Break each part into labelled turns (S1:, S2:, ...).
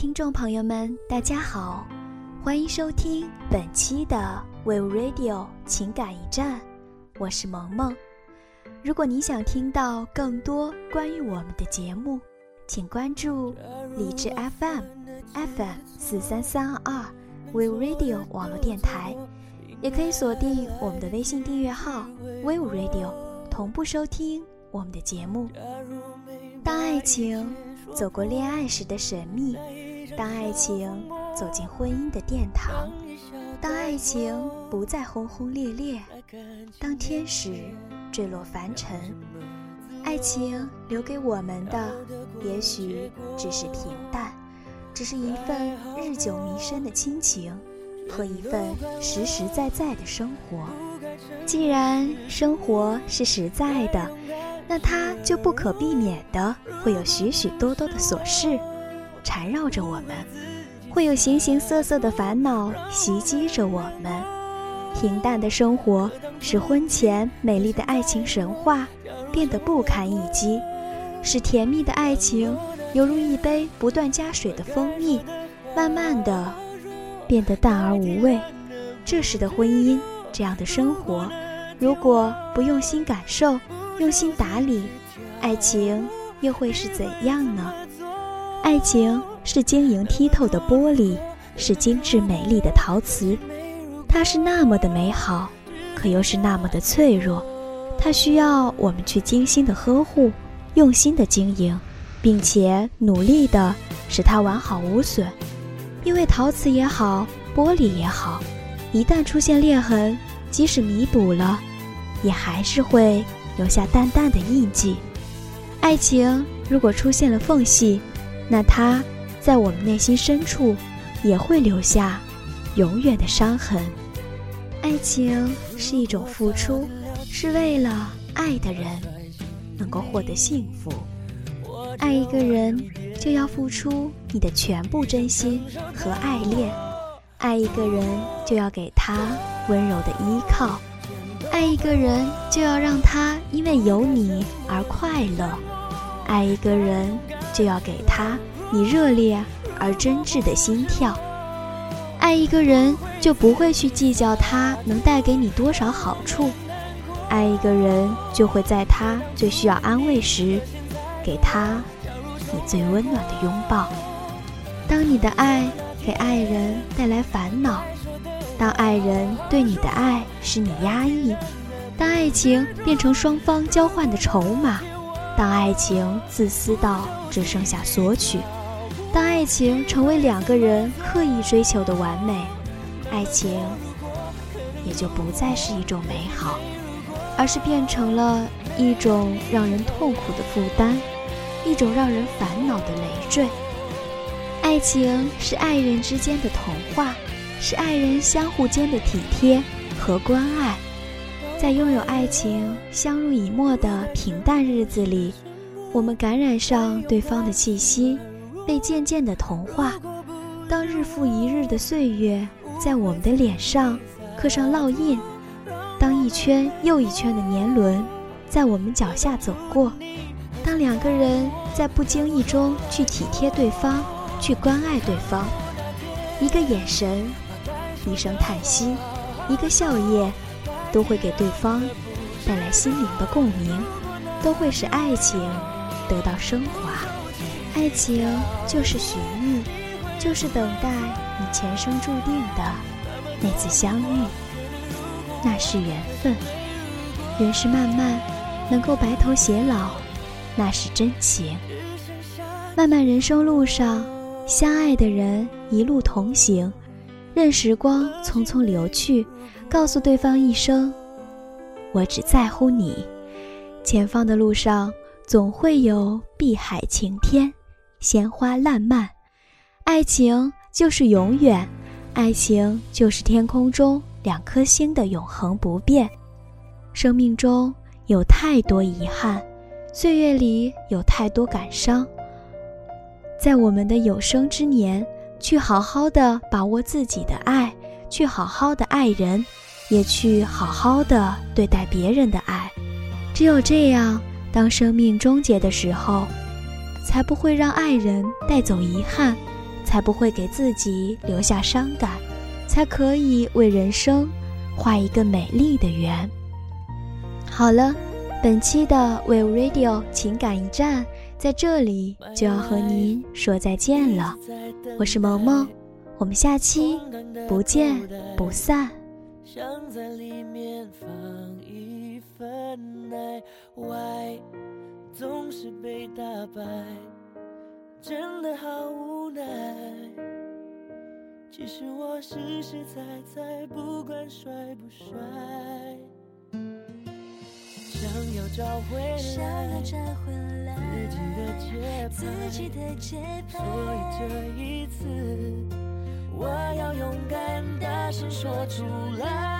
S1: 听众朋友们，大家好，欢迎收听本期的 We Radio 情感驿站，我是萌萌。如果你想听到更多关于我们的节目，请关注理智 FM FM 四三三二二 We Radio 网络电台，也可以锁定我们的微信订阅号 We Radio，同步收听我们的节目。当爱情走过恋爱时的神秘。当爱情走进婚姻的殿堂，当爱情不再轰轰烈烈，当天使坠落凡尘，爱情留给我们的也许只是平淡，只是一份日久弥深的亲情和一份实实在在的生活。既然生活是实在的，那它就不可避免的会有许许多多的琐事。缠绕着我们，会有形形色色的烦恼袭击着我们。平淡的生活使婚前美丽的爱情神话变得不堪一击，使甜蜜的爱情犹如一杯不断加水的蜂蜜，慢慢的变得淡而无味。这时的婚姻，这样的生活，如果不用心感受，用心打理，爱情又会是怎样呢？爱情是晶莹剔透的玻璃，是精致美丽的陶瓷，它是那么的美好，可又是那么的脆弱。它需要我们去精心的呵护，用心的经营，并且努力的使它完好无损。因为陶瓷也好，玻璃也好，一旦出现裂痕，即使弥补了，也还是会留下淡淡的印记。爱情如果出现了缝隙，那它在我们内心深处也会留下永远的伤痕。爱情是一种付出，是为了爱的人能够获得幸福。爱一个人就要付出你的全部真心和爱恋，爱一个人就要给他温柔的依靠，爱一个人就要让他因为有你而快乐，爱一个人。就要给他你热烈而真挚的心跳。爱一个人就不会去计较他能带给你多少好处，爱一个人就会在他最需要安慰时，给他你最温暖的拥抱。当你的爱给爱人带来烦恼，当爱人对你的爱使你压抑，当爱情变成双方交换的筹码。当爱情自私到只剩下索取，当爱情成为两个人刻意追求的完美，爱情也就不再是一种美好，而是变成了一种让人痛苦的负担，一种让人烦恼的累赘。爱情是爱人之间的童话，是爱人相互间的体贴和关爱。在拥有爱情、相濡以沫的平淡日子里，我们感染上对方的气息，被渐渐的同化。当日复一日的岁月在我们的脸上刻上烙印，当一圈又一圈的年轮在我们脚下走过，当两个人在不经意中去体贴对方、去关爱对方，一个眼神，一声叹息，一个笑靥。都会给对方带来心灵的共鸣，都会使爱情得到升华。爱情就是寻觅，就是等待你前生注定的那次相遇。那是缘分，人世漫漫，能够白头偕老，那是真情。漫漫人生路上，相爱的人一路同行，任时光匆匆流去。告诉对方一声：“我只在乎你。”前方的路上总会有碧海晴天，鲜花烂漫。爱情就是永远，爱情就是天空中两颗星的永恒不变。生命中有太多遗憾，岁月里有太多感伤。在我们的有生之年，去好好的把握自己的爱。去好好的爱人，也去好好的对待别人的爱。只有这样，当生命终结的时候，才不会让爱人带走遗憾，
S2: 才不会给自己留下伤感，才可以为人生画一个美丽的圆。好了，本期的 We Radio 情感驿站在这里就要和您说再见了。我是萌萌，我们下期不见不散。想在里面放一份爱，Why 总是被打败，真的好无奈。其实我实实在在，不管帅不帅，想要找回来想要找回来自己的节拍。所以这一次，我要勇敢的大声说出来，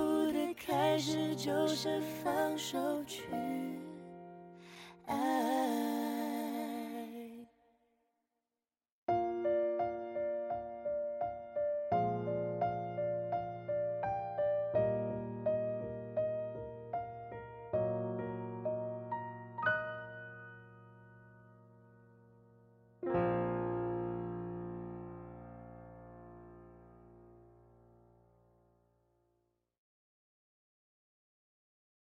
S2: 福的开始就是放手去爱。